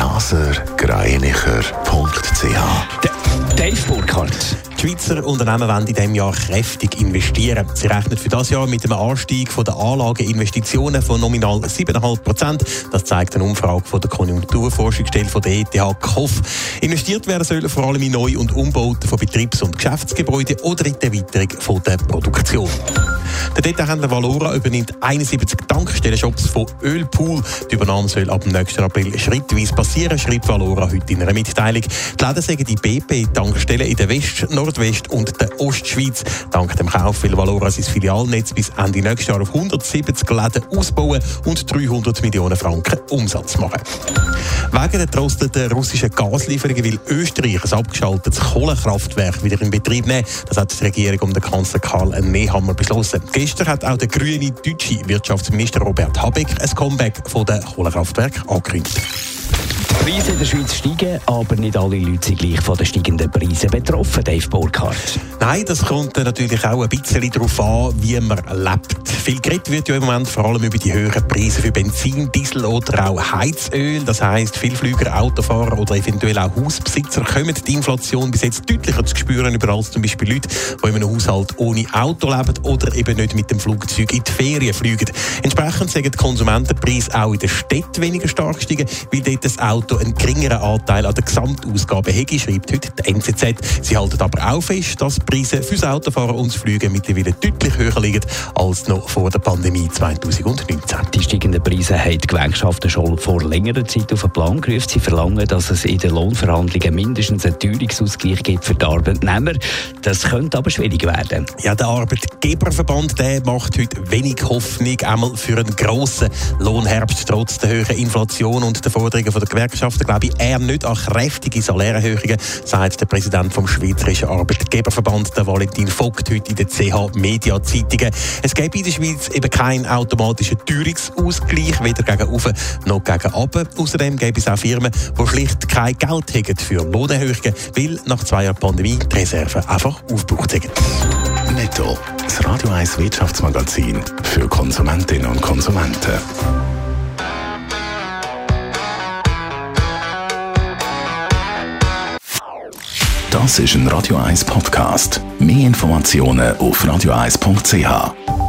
blasergreinicher.ch Dave Burkhardt. Die Schweizer Unternehmen wollen in diesem Jahr kräftig investieren. Sie rechnen für das Jahr mit einem Anstieg der Anlageinvestitionen von nominal 7,5 Prozent. Das zeigt eine Umfrage von der Konjunkturforschungsstelle von der ETH KOF. Investiert werden sollen vor allem in Neu- und Umbauten von Betriebs- und Geschäftsgebäuden oder in die Erweiterung von der Produktion. Der Detailhändler Valora übernimmt 71 Tankstellenshops von Ölpool. Die Übernahme soll ab dem nächsten April schrittweise passieren, schreibt Valora heute in einer Mitteilung. Die Läden sagen die BP-Tankstellen in der West-, Nordwest- und der Ostschweiz. Dank dem Kauf will Valora sein Filialnetz bis Ende nächstes Jahr auf 170 Läden ausbauen und 300 Millionen Franken Umsatz machen. Wegen der trosteten russischen Gaslieferungen will Österreich ein abgeschaltetes Kohlekraftwerk wieder in Betrieb nehmen. Das hat die Regierung um den Kanzler Karl Nehammer beschlossen. Gestern hat auch der grüne deutsche Wirtschaftsminister Robert Habeck ein Comeback von den Kohlekraftwerken angekündigt. Die Preise in der Schweiz steigen, aber nicht alle Leute sind gleich von den steigenden Preisen betroffen, Dave Burkhardt. Nein, das kommt natürlich auch ein bisschen darauf an, wie man lebt. Viel geredet wird ja im Moment vor allem über die höheren Preise für Benzin, Diesel oder auch Heizöl. Das heisst, viele Flüger, Autofahrer oder eventuell auch Hausbesitzer kommen die Inflation bis jetzt deutlicher zu spüren, über als zum Beispiel Leute, die in einem Haushalt ohne Auto leben oder eben nicht mit dem Flugzeug in die Ferien fliegen. Entsprechend sagen die Konsumentenpreise auch in der Stadt weniger stark gestiegen, weil dort das Auto einen geringeren Anteil an der Gesamtausgabe hätte, schreibt heute die NZZ. Sie halten aber auch fest, dass die Preise fürs Autofahren und das Fliegen mittlerweile deutlich höher liegen als noch vor der Pandemie 2019. Die steigenden Preise haben die Gewerkschaften schon vor längerer Zeit auf den Plan gerufen. Sie verlangen, dass es in den Lohnverhandlungen mindestens einen Teuerungsausgleich gibt für die Arbeitnehmer. Das könnte aber schwierig werden. Ja, der Arbeitgeberverband der macht heute wenig Hoffnung einmal für einen grossen Lohnherbst trotz der höheren Inflation und der Forderungen der Gewerkschaften. Glaube ich eher nicht an kräftige Salärerhöhungen, sagt der Präsident vom Schweizerischen Arbeitgeberverband, der Valentin Vogt, heute in der CH Media Zeitungen. Es gäbe in der Schweiz eben keinen automatischen Teuerungsausgleich, weder gegen oben noch gegen unten. Außerdem gäbe es auch Firmen, die schlicht kein Geld hätten für Lohnerhöhungen, weil nach zwei Jahren Pandemie die Reserven einfach aufgebraucht sind. Netto. Das Radio 1 Wirtschaftsmagazin für Konsumentinnen und Konsumenten. Das ist ein Radio 1 Podcast. Mehr Informationen auf radio1.ch.